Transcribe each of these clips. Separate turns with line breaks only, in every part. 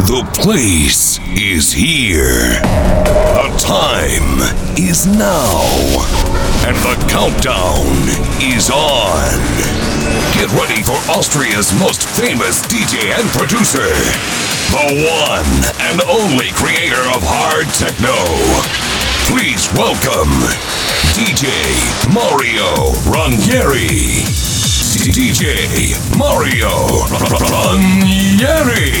The place is here. The time is now. And the countdown is on. Get ready for Austria's most famous DJ and producer. The one and only creator of hard techno. Please welcome DJ Mario Ranieri. DJ Mario Ranieri.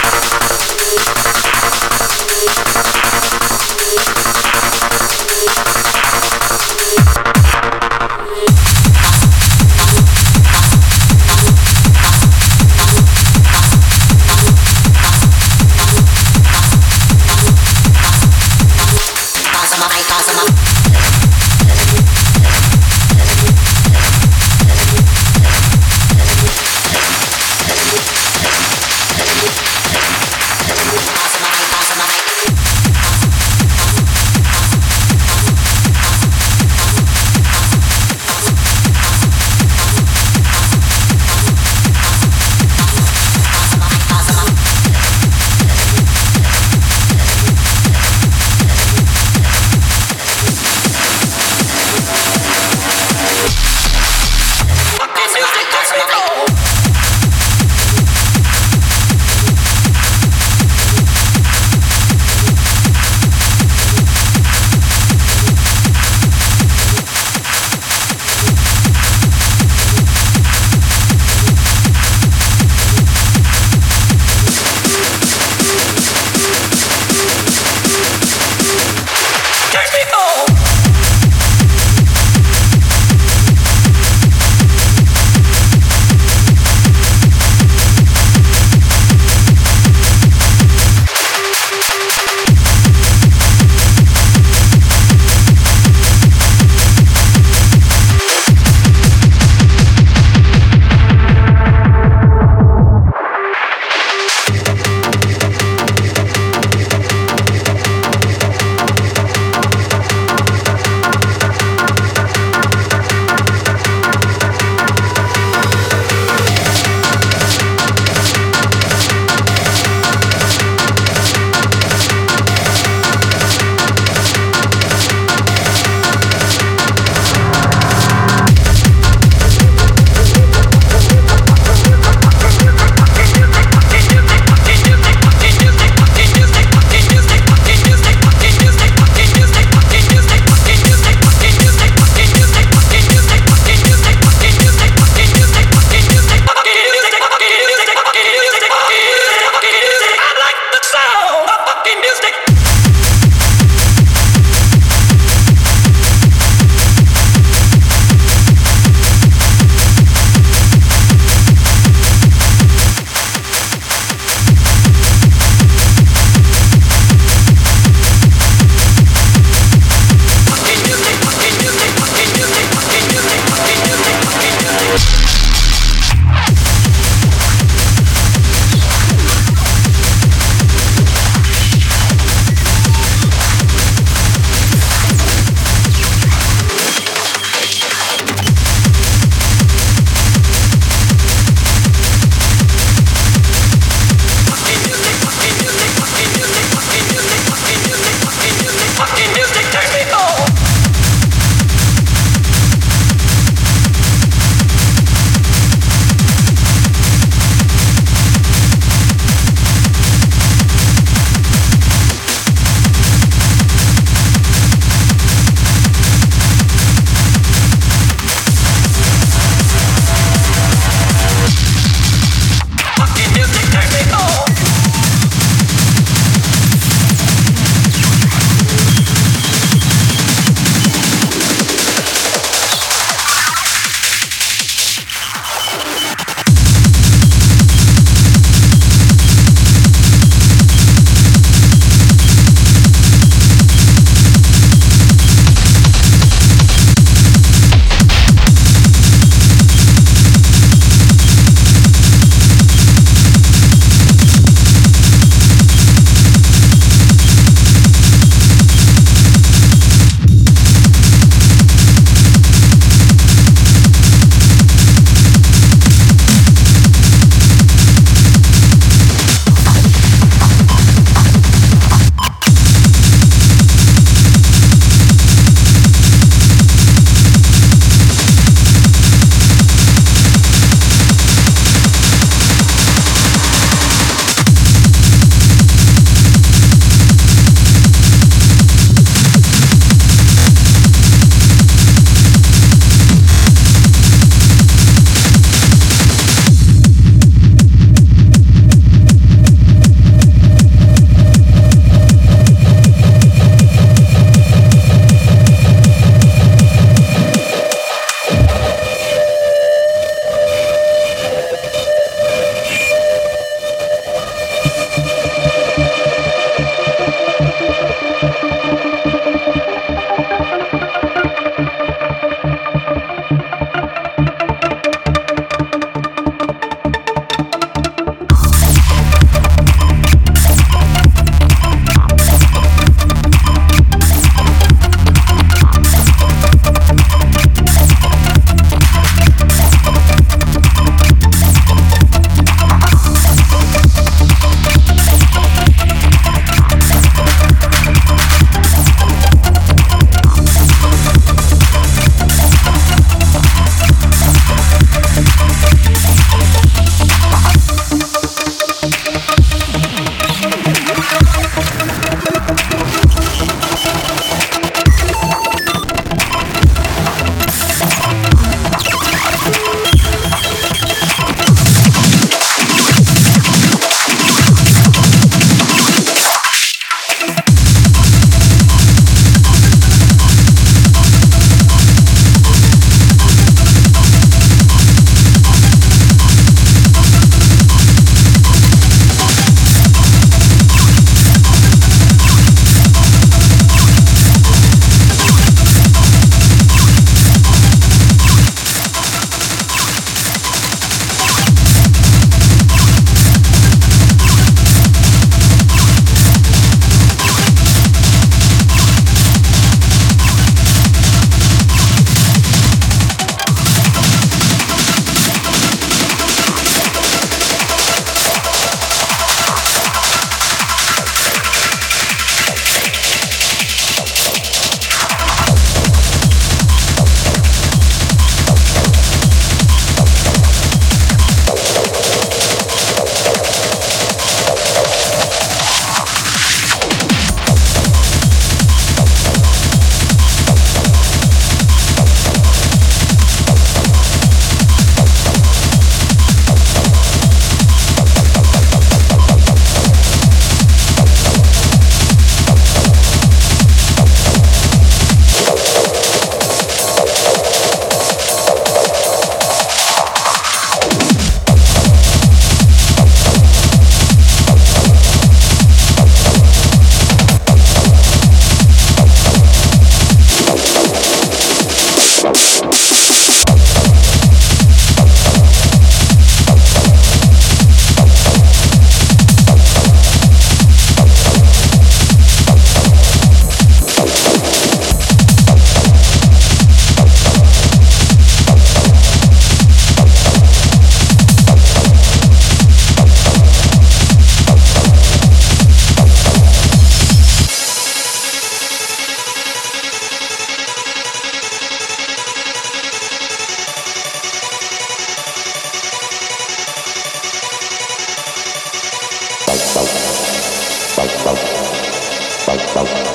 Bye.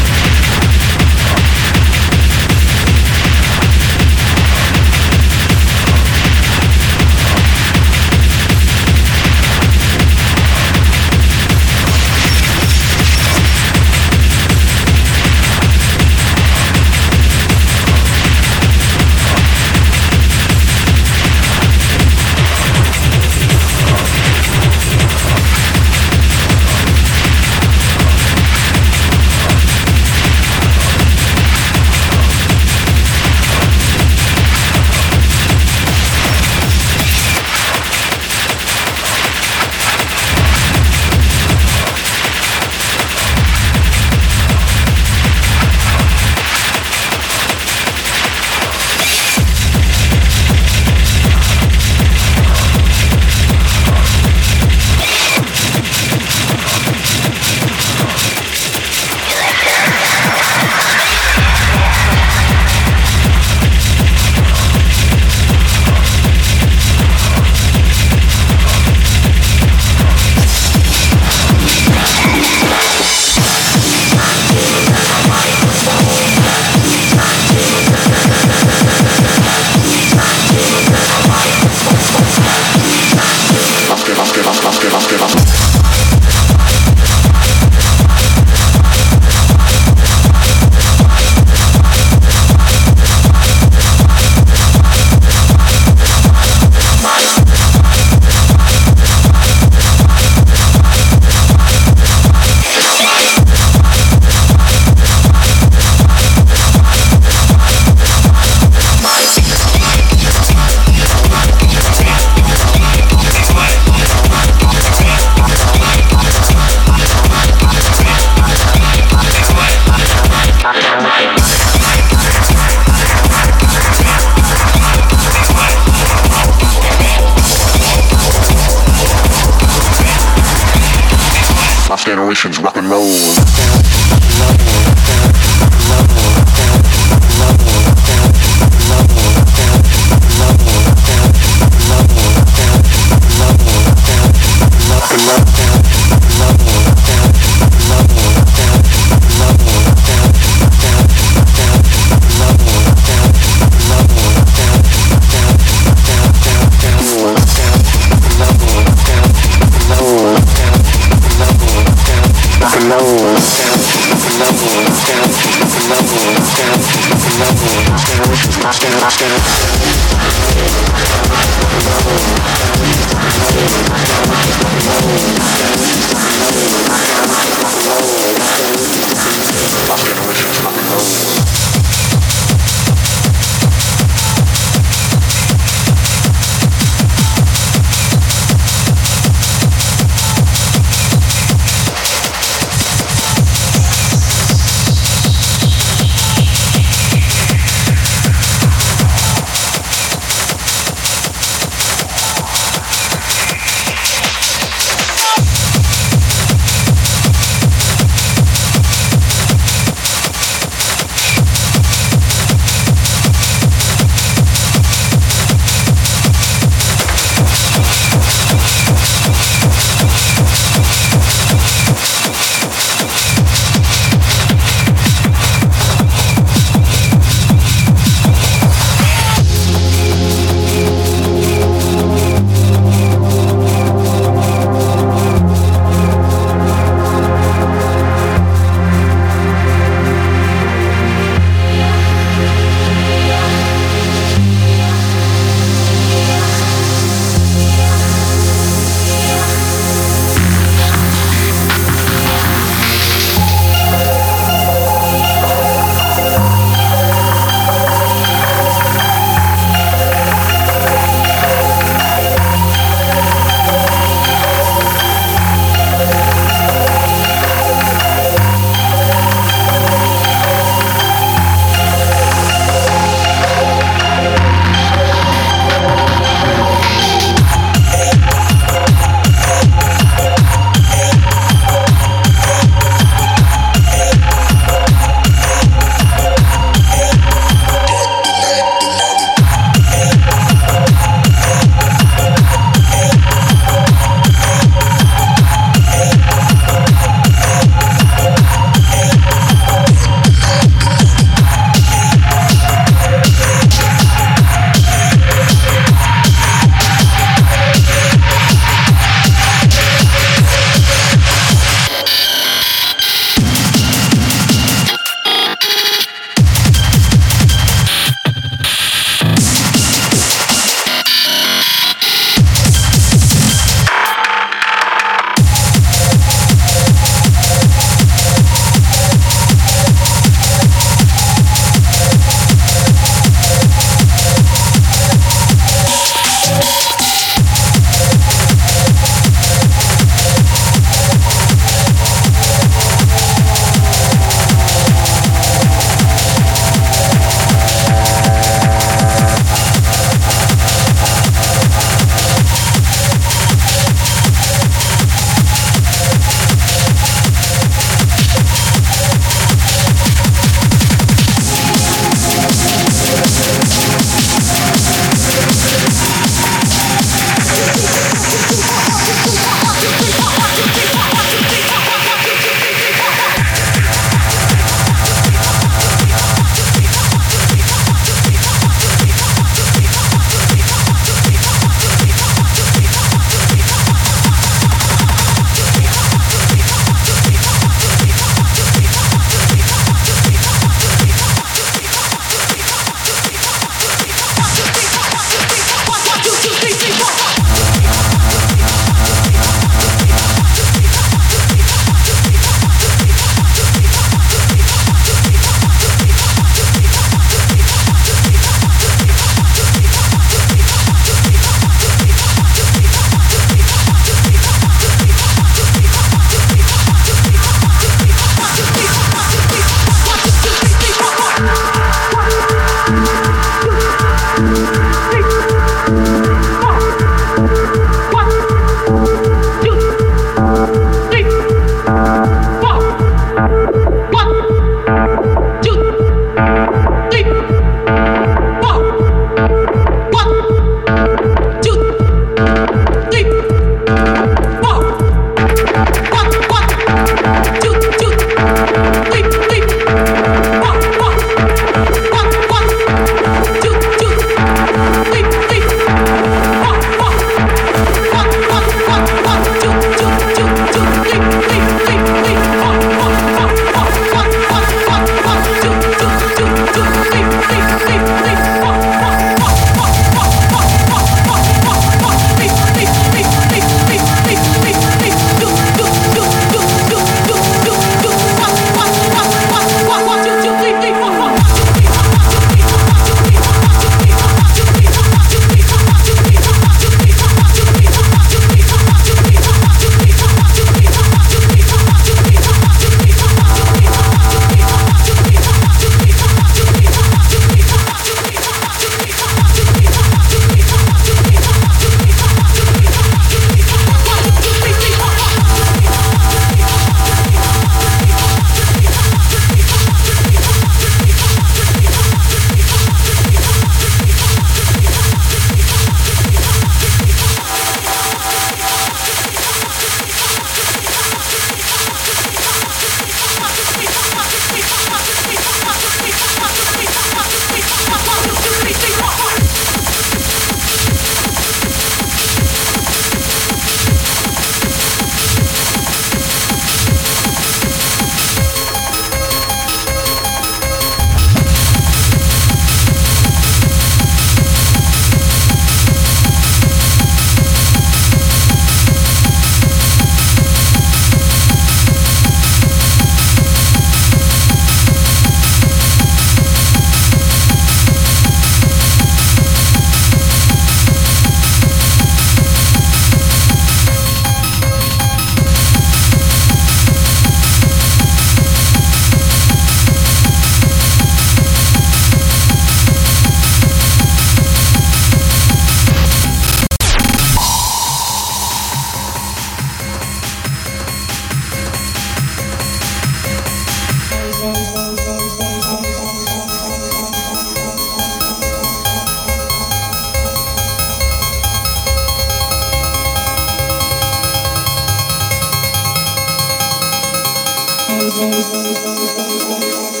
フフフフ。